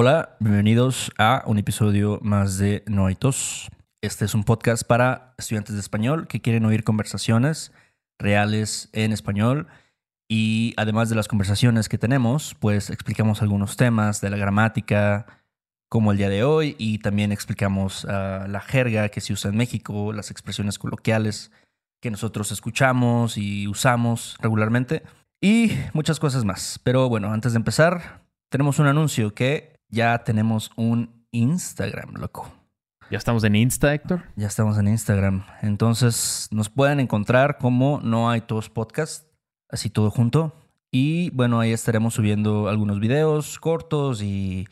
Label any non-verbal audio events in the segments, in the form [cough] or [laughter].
Hola, bienvenidos a un episodio más de Noitos. Este es un podcast para estudiantes de español que quieren oír conversaciones reales en español y además de las conversaciones que tenemos, pues explicamos algunos temas de la gramática, como el día de hoy, y también explicamos ah, la jerga que se usa en México, las expresiones coloquiales que nosotros escuchamos y usamos regularmente, y muchas cosas más. Pero bueno, antes de empezar, tenemos un anuncio que ya tenemos un Instagram, loco. Ya estamos en Insta, Héctor. Ya estamos en Instagram. Entonces nos pueden encontrar como No hay todos podcast, así todo junto. Y bueno, ahí estaremos subiendo algunos videos cortos y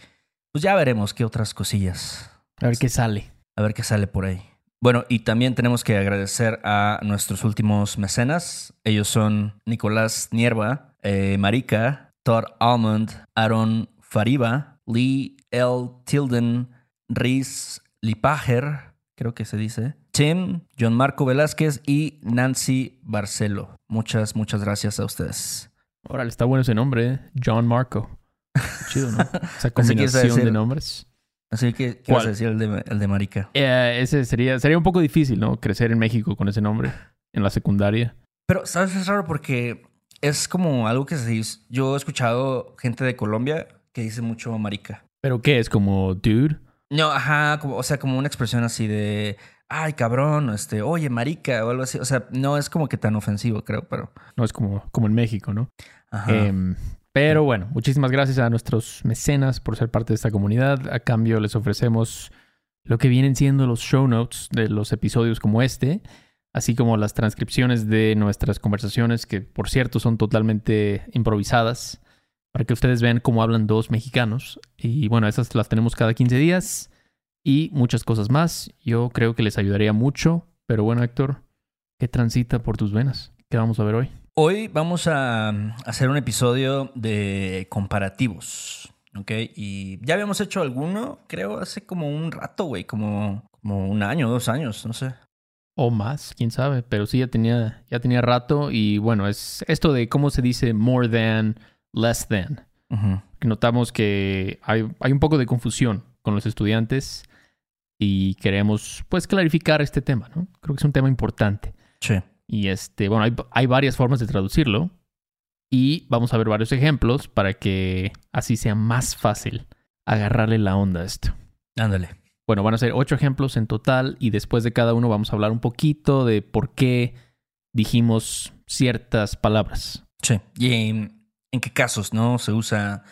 pues ya veremos qué otras cosillas. A ver qué sale. A ver qué sale por ahí. Bueno, y también tenemos que agradecer a nuestros últimos mecenas. Ellos son Nicolás Nierva, eh, Marika, Todd Almond, Aaron Fariba, Lee L. Tilden, Riz Lipager, creo que se dice, Tim, John Marco Velázquez y Nancy Barcelo. Muchas, muchas gracias a ustedes. Órale, está bueno ese nombre, ¿eh? John Marco. Chido, ¿no? [laughs] Esa combinación de nombres. Así que, ¿qué vas a decir el de, el de Marica? Eh, ese sería, sería un poco difícil, ¿no? Crecer en México con ese nombre, en la secundaria. Pero, ¿sabes? Es raro porque es como algo que se dice. Yo he escuchado gente de Colombia que dice mucho Marica. ¿Pero qué? ¿Es como dude? No, ajá, como, o sea, como una expresión así de, ay, cabrón, este, oye, marica, o algo así. O sea, no es como que tan ofensivo, creo, pero... No es como, como en México, ¿no? Ajá. Em, pero bueno, muchísimas gracias a nuestros mecenas por ser parte de esta comunidad. A cambio les ofrecemos lo que vienen siendo los show notes de los episodios como este, así como las transcripciones de nuestras conversaciones, que por cierto son totalmente improvisadas para que ustedes vean cómo hablan dos mexicanos. Y bueno, esas las tenemos cada 15 días y muchas cosas más. Yo creo que les ayudaría mucho. Pero bueno, Héctor, ¿qué transita por tus venas? ¿Qué vamos a ver hoy? Hoy vamos a hacer un episodio de comparativos. ¿Ok? Y ya habíamos hecho alguno, creo, hace como un rato, güey, como, como un año, dos años, no sé. O más, quién sabe. Pero sí, ya tenía, ya tenía rato. Y bueno, es esto de cómo se dice more than less than. Notamos que hay, hay, un poco de confusión con los estudiantes y queremos pues clarificar este tema, ¿no? Creo que es un tema importante. Sí. Y este, bueno, hay, hay varias formas de traducirlo y vamos a ver varios ejemplos para que así sea más fácil agarrarle la onda a esto. Ándale. Bueno, van a ser ocho ejemplos en total y después de cada uno vamos a hablar un poquito de por qué dijimos ciertas palabras. Sí. Y en qué casos, ¿no? Se usa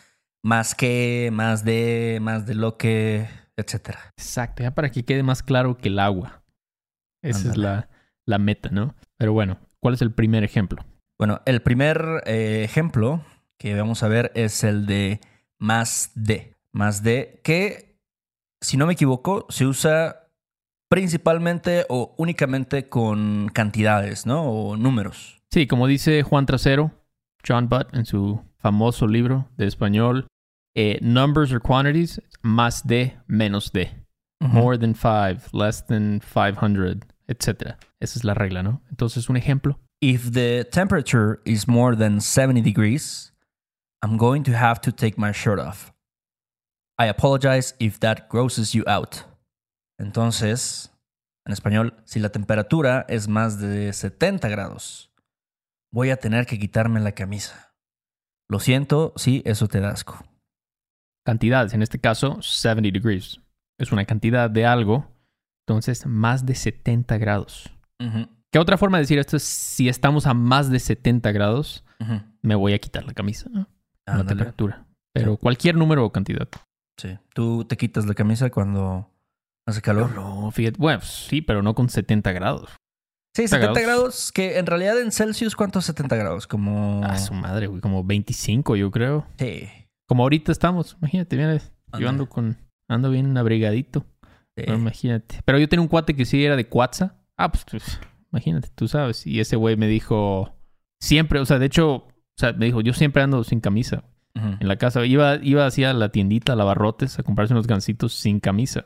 más que, más de, más de lo que, etcétera. Exacto, ya para que quede más claro que el agua. Esa es la, la, meta, ¿no? Pero bueno, ¿cuál es el primer ejemplo? Bueno, el primer eh, ejemplo que vamos a ver es el de más de. Más de, que, si no me equivoco, se usa principalmente o únicamente con cantidades, ¿no? O números. Sí, como dice Juan Trasero, John Butt en su famoso libro de español, eh, Numbers or Quantities, más de, menos de. More than five, less than 500, etc. Esa es la regla, ¿no? Entonces, un ejemplo. If the temperature is more than 70 degrees, I'm going to have to take my shirt off. I apologize if that grosses you out. Entonces, en español, si la temperatura es más de 70 grados, voy a tener que quitarme la camisa. Lo siento si eso te da asco. Cantidades, en este caso 70 degrees. Es una cantidad de algo, entonces más de 70 grados. ¿Qué otra forma de decir esto es si estamos a más de 70 grados, me voy a quitar la camisa, ¿no? la temperatura. Pero cualquier número o cantidad. Sí. ¿Tú te quitas la camisa cuando hace calor? No, fíjate. Bueno, sí, pero no con 70 grados. Sí, 70 grados. que en realidad en Celsius, ¿cuántos 70 grados? Como. Ah, su madre, güey, como 25, yo creo. Sí. Como ahorita estamos, imagínate, mira, yo ando con. Ando bien abrigadito. Sí. imagínate. Pero yo tenía un cuate que sí era de Cuatza. Ah, pues, pues, imagínate, tú sabes. Y ese güey me dijo. Siempre, o sea, de hecho, o sea, me dijo, yo siempre ando sin camisa. En la casa. Iba, iba así a la tiendita, a lavarrotes, a comprarse unos gancitos sin camisa.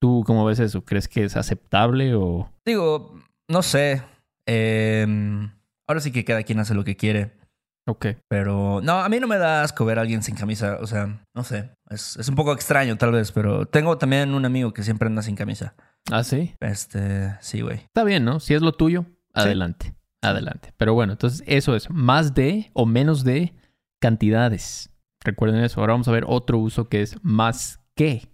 ¿Tú cómo ves eso? ¿Crees que es aceptable o...? Digo, no sé. Eh, ahora sí que cada quien hace lo que quiere. Ok. Pero no, a mí no me da asco ver a alguien sin camisa. O sea, no sé. Es, es un poco extraño tal vez, pero tengo también un amigo que siempre anda sin camisa. Ah, sí. Este, sí, güey. Está bien, ¿no? Si es lo tuyo, adelante. Adelante. Pero bueno, entonces eso es más de o menos de cantidades. Recuerden eso. Ahora vamos a ver otro uso que es más que.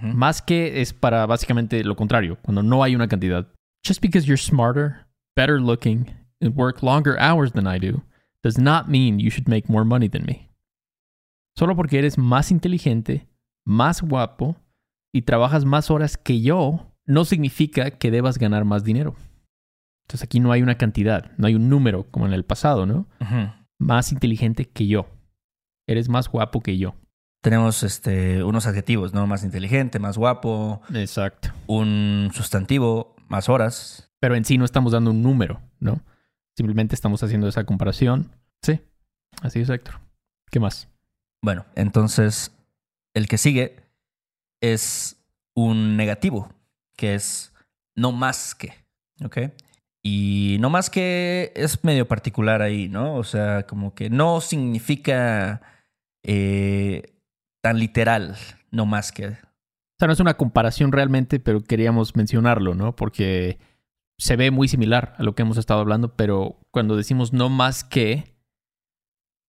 Más que es para básicamente lo contrario, cuando no hay una cantidad. Just because you're smarter, better looking, and work longer hours than I do, does not mean you should make more money than me. Solo porque eres más inteligente, más guapo y trabajas más horas que yo, no significa que debas ganar más dinero. Entonces aquí no hay una cantidad, no hay un número como en el pasado, ¿no? Más inteligente que yo. Eres más guapo que yo tenemos este, unos adjetivos, ¿no? Más inteligente, más guapo. Exacto. Un sustantivo, más horas. Pero en sí no estamos dando un número, ¿no? Simplemente estamos haciendo esa comparación. Sí, así es, Héctor. ¿Qué más? Bueno, entonces el que sigue es un negativo, que es no más que, ¿ok? Y no más que es medio particular ahí, ¿no? O sea, como que no significa eh, tan literal, no más que. O sea, no es una comparación realmente, pero queríamos mencionarlo, ¿no? Porque se ve muy similar a lo que hemos estado hablando, pero cuando decimos no más que,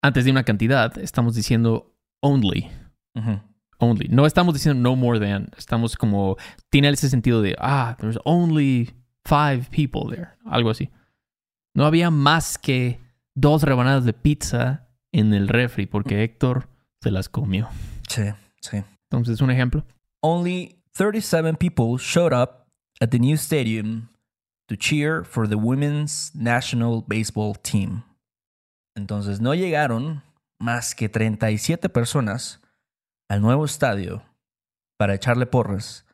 antes de una cantidad, estamos diciendo only. Only. No estamos diciendo no more than. Estamos como. Tiene ese sentido de, ah, there's only five people there. Algo así. No había más que dos rebanadas de pizza en el refri porque Héctor se las comió. Sí, sí. Entonces, un ejemplo. Only 37 people showed up at the new stadium to cheer for the women's national baseball team. Entonces, no llegaron más que 37 personas al nuevo estadio para echarle porras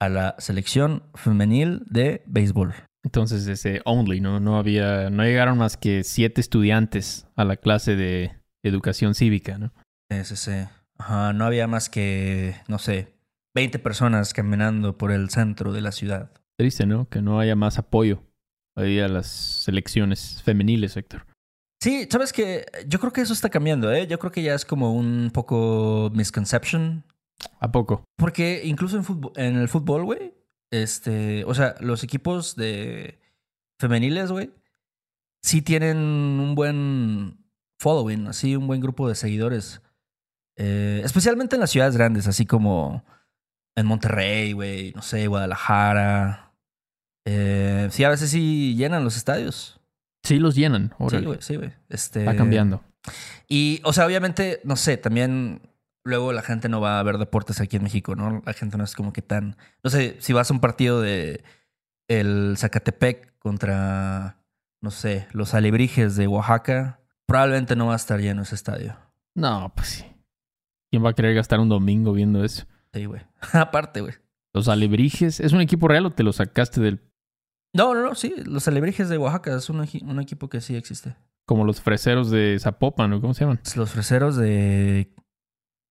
a la selección femenil de béisbol. Entonces, ese only, ¿no? No había, no llegaron más que siete estudiantes a la clase de educación cívica, ¿no? Sí, sí, Ajá, no había más que, no sé, 20 personas caminando por el centro de la ciudad. Triste, ¿no? Que no haya más apoyo ahí a las selecciones femeniles, Héctor. Sí, sabes que yo creo que eso está cambiando, ¿eh? Yo creo que ya es como un poco misconception. ¿A poco? Porque incluso en, en el fútbol, güey, este, o sea, los equipos de femeniles, güey, sí tienen un buen following, así un buen grupo de seguidores. Eh, especialmente en las ciudades grandes, así como en Monterrey, güey, no sé, Guadalajara. Eh, sí, a veces sí llenan los estadios. Sí, los llenan. Sí, güey, sí, güey. Este... Va cambiando. Y, o sea, obviamente, no sé, también luego la gente no va a ver deportes aquí en México, ¿no? La gente no es como que tan. No sé, si vas a un partido de el Zacatepec contra, no sé, los alebrijes de Oaxaca, probablemente no va a estar lleno ese estadio. No, pues sí. ¿Quién va a querer gastar un domingo viendo eso? Sí, güey. [laughs] Aparte, güey. Los alebrijes, ¿es un equipo real o te lo sacaste del...? No, no, no, sí. Los alebrijes de Oaxaca es un, equipo que sí existe. Como los freseros de Zapopan, ¿no? ¿Cómo se llaman? Los freseros de,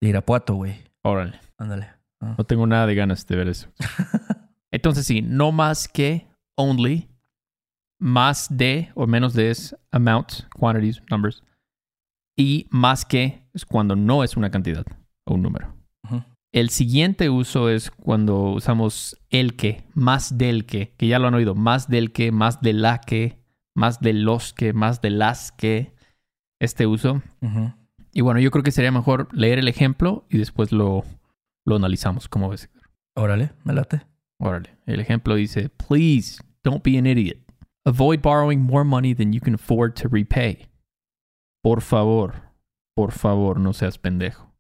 Irapuato, güey. Órale. Ándale. Ah. No tengo nada de ganas de ver eso. [laughs] Entonces sí, no más que only, más de o menos de es amount, quantities, numbers. Y más que es cuando no es una cantidad o un número. El siguiente uso es cuando usamos el que, más del que, que ya lo han oído, más del que, más de la que, más de los que, más de las que, este uso. Y bueno, yo creo que sería mejor leer el ejemplo y después lo, lo analizamos. ¿Cómo ves? Órale, me late. Órale. El ejemplo dice, please don't be an idiot. Avoid borrowing more money than you can afford to repay. Por favor, por favor, no seas pendejo.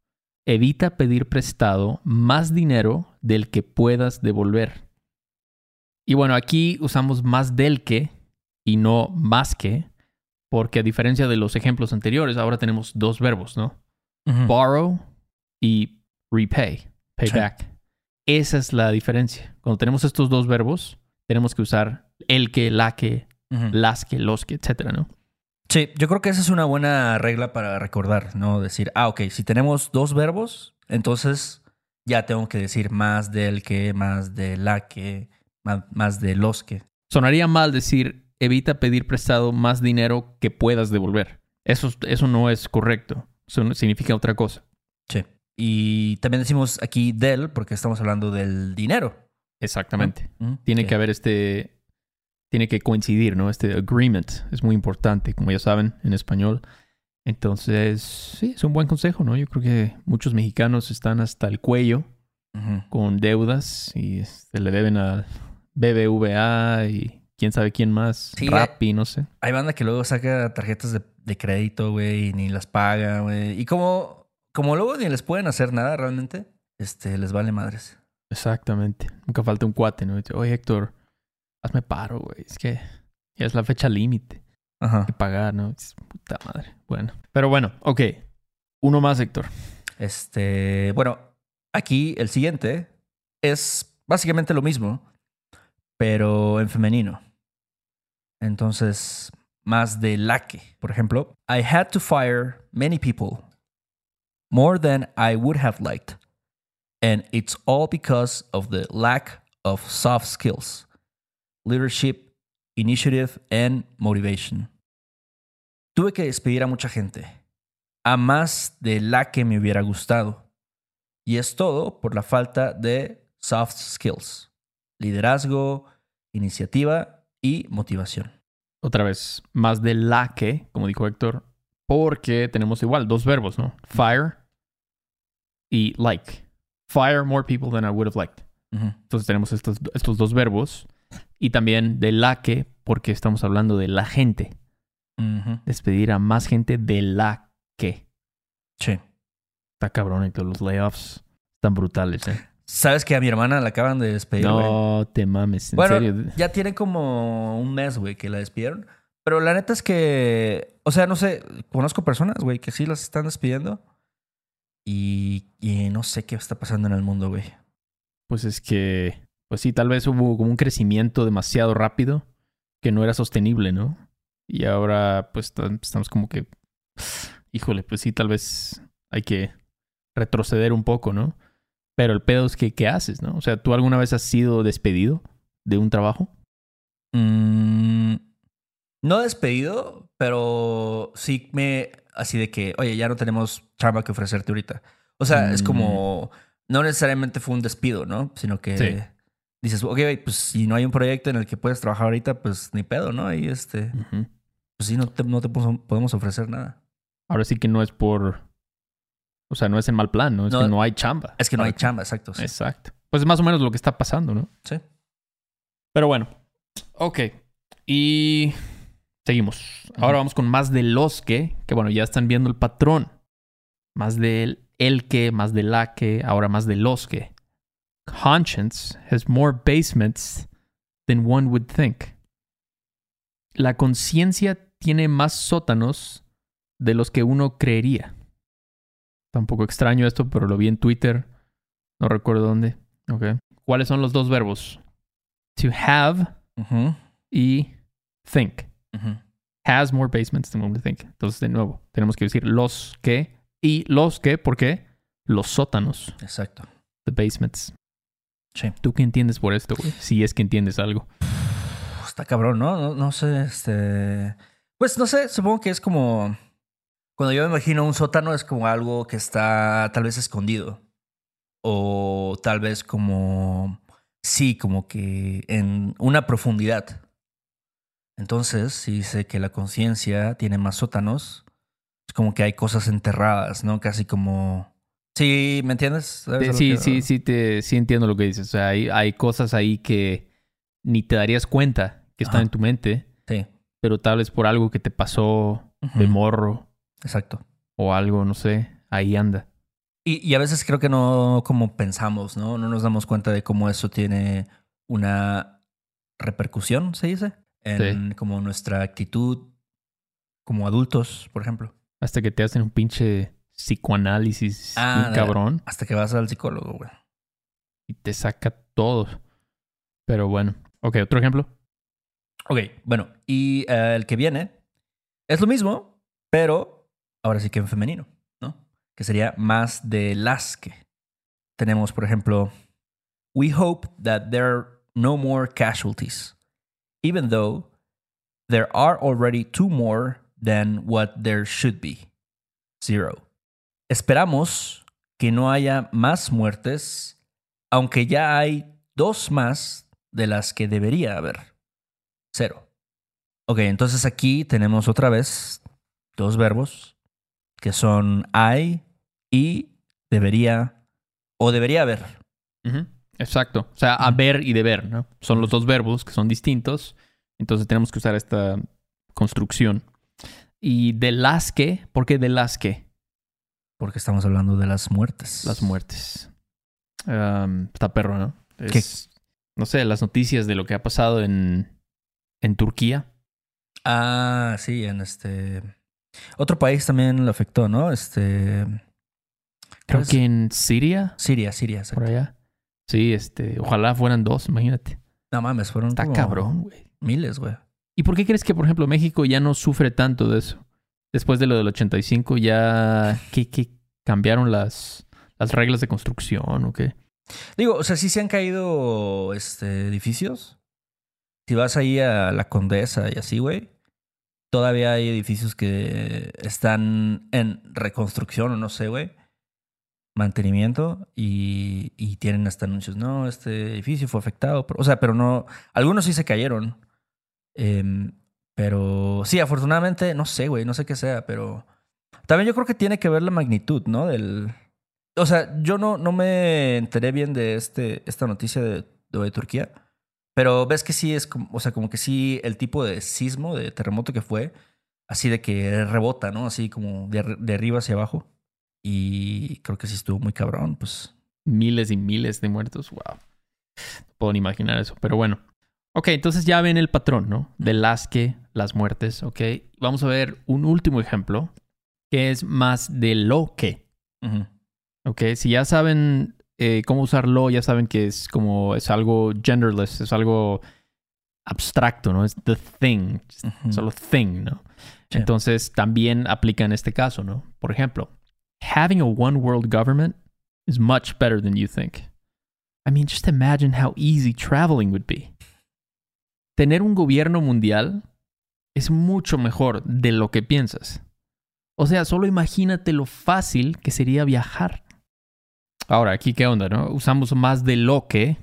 Evita pedir prestado más dinero del que puedas devolver. Y bueno, aquí usamos más del que y no más que, porque a diferencia de los ejemplos anteriores, ahora tenemos dos verbos, ¿no? Borrow y repay, pay back. Esa es la diferencia. Cuando tenemos estos dos verbos, tenemos que usar el que, la que, las que, los que, etcétera, ¿no? Sí, yo creo que esa es una buena regla para recordar, ¿no? Decir, ah, ok, si tenemos dos verbos, entonces ya tengo que decir más del que, más de la que, más, de los que. Sonaría mal decir, evita pedir prestado más dinero que puedas devolver. Eso, eso no es correcto. Eso significa otra cosa. Sí. Y también decimos aquí del porque estamos hablando del dinero. Exactamente. Tiene que haber este. Tiene que coincidir, ¿no? Este agreement es muy importante, como ya saben, en español. Entonces, sí, es un buen consejo, ¿no? Yo creo que muchos mexicanos están hasta el cuello con deudas y se le deben a BBVA y quién sabe quién más, Rappi, no sé. Hay banda que luego saca tarjetas de, crédito, güey, y ni las paga, güey. Y como, como luego ni les pueden hacer nada realmente, este, les vale madres. Exactamente. Nunca falta un cuate, ¿no? Oye, Héctor, hazme paro, güey. Es que ya es la fecha límite. Ajá. Que pagar, ¿no? puta madre. Bueno. Pero bueno, ok. Uno más, Héctor. Este, bueno, aquí el siguiente es básicamente lo mismo, pero en femenino. Entonces, más de la que. Por ejemplo, I had to fire many people, more than I would have liked. And it's all because of the lack of soft skills, leadership, initiative and motivation. Tuve que despedir a mucha gente, a más de la que me hubiera gustado. Y es todo por la falta de soft skills, liderazgo, iniciativa y motivación. Otra vez, más de la que, como dijo Héctor, porque tenemos igual dos verbos, ¿no? Fire y like. Fire more people than I would have liked. Entonces tenemos estos, estos dos verbos y también de la que, porque estamos hablando de la gente. Despedir a más gente de la que. Sí. Está cabrón, y los layoffs están brutales, ¿eh? ¿Sabes que a mi hermana la acaban de despedir? No te mames, en bueno, serio. Ya tiene como un mes, güey, que la despidieron. Pero la neta es que, o sea, no sé, conozco personas, güey, que sí las están despidiendo. Y, y no sé qué está pasando en el mundo, güey. Pues es que pues sí, tal vez hubo como un crecimiento demasiado rápido que no era sostenible, ¿no? Y ahora pues estamos como que, híjole, pues sí, tal vez hay que retroceder un poco, ¿no? Pero el pedo es que, ¿qué haces, no? O sea, ¿tú alguna vez has sido despedido de un trabajo? Mm, no despedido, pero sí me, así de que, oye, ya no tenemos chamba que ofrecerte ahorita. O sea, es como, mm. no necesariamente fue un despido, ¿no? Sino que dices, ok, pues si no hay un proyecto en el que puedes trabajar ahorita, pues ni pedo, ¿no? Ahí este, pues sí, no te, no te podemos ofrecer nada. Ahora sí que no es por, o sea, no es en mal plan, ¿no? Es que no hay chamba. Es que no hay chamba, exacto. Exacto. Pues es más o menos lo que está pasando, ¿no? Sí. Pero bueno, ok. Y seguimos. Ahora vamos con más de los que, que bueno, ya están viendo el patrón. Más del el que, más de la que, ahora más de los que conscience has more basements than one would think. La conciencia tiene más sótanos de los que uno creería. Está un poco extraño esto, pero lo vi en Twitter. No recuerdo dónde. Okay. ¿Cuáles son los dos verbos? To have y think. Has more basements than one would think. Entonces, de nuevo, tenemos que decir los que y los que, ¿por qué? Los sótanos. Exacto. The basements. ¿Tú qué entiendes por esto, güey? Si es que entiendes algo. Está cabrón, ¿no? ¿no? sé, este... Pues no sé, supongo que es como... Cuando yo me imagino un sótano es como algo que está tal vez escondido. O tal vez como... Sí, como que en una profundidad. Entonces, si sé que la conciencia tiene más sótanos, es como que hay cosas enterradas, ¿no? Casi como Sí, ¿me entiendes? Sí, sí, sí, te, sí entiendo lo que dices. O sea, hay, hay cosas ahí que ni te darías cuenta que están en tu mente. Sí. Pero tal vez por algo que te pasó de morro. Exacto. O algo, no sé, ahí anda. Y, y, a veces creo que no como pensamos, ¿no? No nos damos cuenta de cómo eso tiene una repercusión, se dice, en como nuestra actitud como adultos, por ejemplo. Hasta que te hacen un pinche psicoanálisis ah, cabrón. Hasta que vas al psicólogo, güey. Y te saca todo. Pero bueno. Ok, otro ejemplo. Ok, bueno. Y eh, el que viene es lo mismo, pero ahora sí que en femenino, ¿no? Que sería más de las que. Tenemos, por ejemplo, We hope that there are no more casualties, even though there are already two more than what there should be. Zero. Esperamos que no haya más muertes, aunque ya hay dos más de las que debería haber. Cero. Ok, entonces aquí tenemos otra vez dos verbos que son hay y debería o debería haber. Exacto. O sea, haber y deber, ¿no? Son los dos verbos que son distintos. Entonces tenemos que usar esta construcción. Y de las que, ¿por qué de las que? Porque estamos hablando de las muertes. Las muertes. está perro, ¿no? no sé, las noticias de lo que ha pasado en, en Turquía. Ah, sí, en este. Otro país también lo afectó, ¿no? Este. Creo que en Siria. Siria, Siria, Por allá. Sí, este. Ojalá fueran dos, imagínate. No mames, fueron. Está cabrón, güey. Miles, güey. ¿Y por qué crees que, por ejemplo, México ya no sufre tanto de eso? Después de lo del 85, ya. ¿Qué, qué cambiaron las, las reglas de construcción o qué? Digo, o sea, sí se han caído este, edificios. Si vas ahí a la Condesa y así, güey, todavía hay edificios que están en reconstrucción o no sé, güey. Mantenimiento y, y, tienen hasta anuncios. No, este edificio fue afectado. o sea, pero no. Algunos sí se cayeron. Em, pero sí, afortunadamente, no sé, güey, no sé qué sea, pero también yo creo que tiene que ver la magnitud, ¿no? Del. O sea, yo no, no me enteré bien de este, esta noticia de, de Turquía. Pero ves que sí es como, o sea, como que sí el tipo de sismo, de terremoto que fue, así de que rebota, ¿no? Así como de, de arriba hacia abajo. Y creo que sí estuvo muy cabrón, pues. Miles y miles de muertos, wow. No puedo ni imaginar eso, pero bueno. Ok, entonces ya ven el patrón, ¿no? De las que, las muertes, ok. Vamos a ver un último ejemplo, que es más de lo que. Ok, si ya saben eh, cómo usarlo, ya saben que es como, es algo genderless, es algo abstracto, ¿no? Es the thing, solo thing, ¿no? Entonces también aplica en este caso, ¿no? Por ejemplo, having a one world government is much better than you think. I mean, just imagine how easy traveling would be. Tener un gobierno mundial es mucho mejor de lo que piensas. O sea, solo imagínate lo fácil que sería viajar. Ahora, aquí qué onda, ¿no? Usamos más de lo que,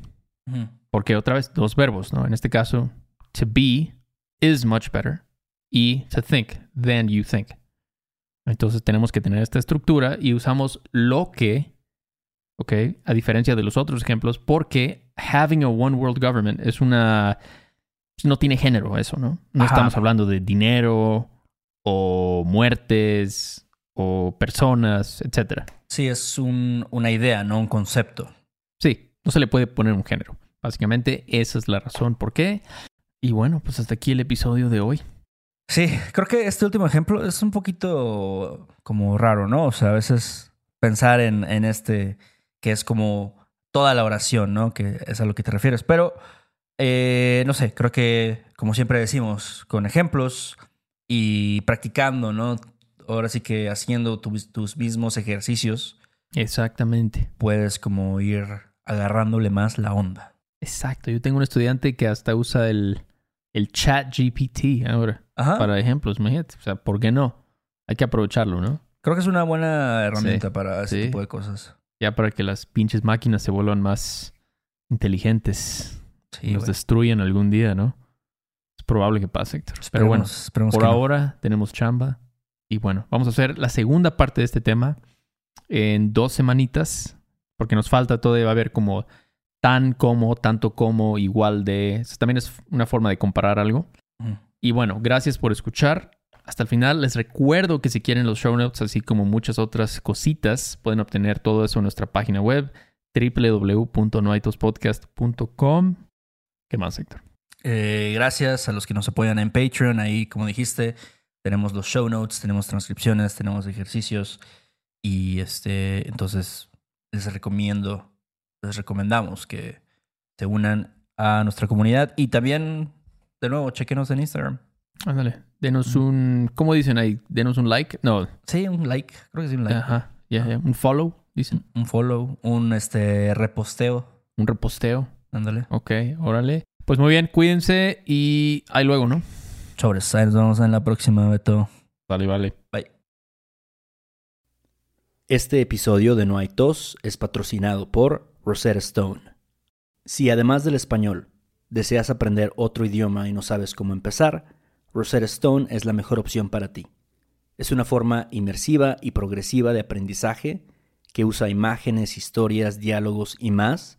porque otra vez dos verbos, ¿no? En este caso, to be is much better y to think than you think. Entonces tenemos que tener esta estructura y usamos lo que, ¿ok? A diferencia de los otros ejemplos, porque having a one world government es una... No tiene género eso, ¿no? No estamos hablando de dinero o muertes o personas, etcétera. Sí, es un, una idea, no un concepto. Sí, no se le puede poner un género. Básicamente esa es la razón por qué. Y bueno, pues hasta aquí el episodio de hoy. Sí, creo que este último ejemplo es un poquito como raro, ¿no? O sea, a veces pensar en, en este que es como toda la oración, ¿no? Que es a lo que te refieres. Pero, eh, no sé, creo que, como siempre decimos, con ejemplos y practicando, ¿no? ahora sí que haciendo tus mismos ejercicios. Exactamente. Puedes como ir agarrándole más la onda. Exacto. Yo tengo un estudiante que hasta usa el, el chat GPT ahora para ejemplos. Imagínate. O sea, ¿por qué no? Hay que aprovecharlo, ¿no? Creo que es una buena herramienta para ese tipo de cosas. Ya para que las pinches máquinas se vuelvan más inteligentes. Sí, nos destruyan algún día, ¿no? Es probable que pase, Héctor. Pero bueno, por ahora tenemos chamba. Y bueno, vamos a hacer la segunda parte de este tema en dos semanitas, porque nos falta todavía va a haber como tan como, tanto como, igual de. también es una forma de comparar algo. Y bueno, gracias por escuchar. Hasta el final les recuerdo que si quieren los show notes, así como muchas otras cositas, pueden obtener todo eso en nuestra página web www.noaitospodcast.com. ¿Qué más, Héctor? Eh, gracias a los que nos apoyan en Patreon. Ahí, como dijiste, tenemos los show notes, tenemos transcripciones, tenemos ejercicios y este, entonces les recomiendo, les recomendamos que se unan a nuestra comunidad y también, de nuevo, chequenos en Instagram. Ándale, denos un, ¿cómo dicen ahí? Denos un like, no. Sí, un like, creo que sí, un like. Ajá, un follow, dicen. Un follow, un este reposteo. Un reposteo. Ándale. Ok, órale. Pues muy bien, cuídense y ahí luego, ¿no? Sobres, nos vemos en la próxima, Beto. Vale, vale. Bye. Este episodio de No hay tos es patrocinado por Rosetta Stone. Si además del español deseas aprender otro idioma y no sabes cómo empezar, Rosetta Stone es la mejor opción para ti. Es una forma inmersiva y progresiva de aprendizaje que usa imágenes, historias, diálogos y más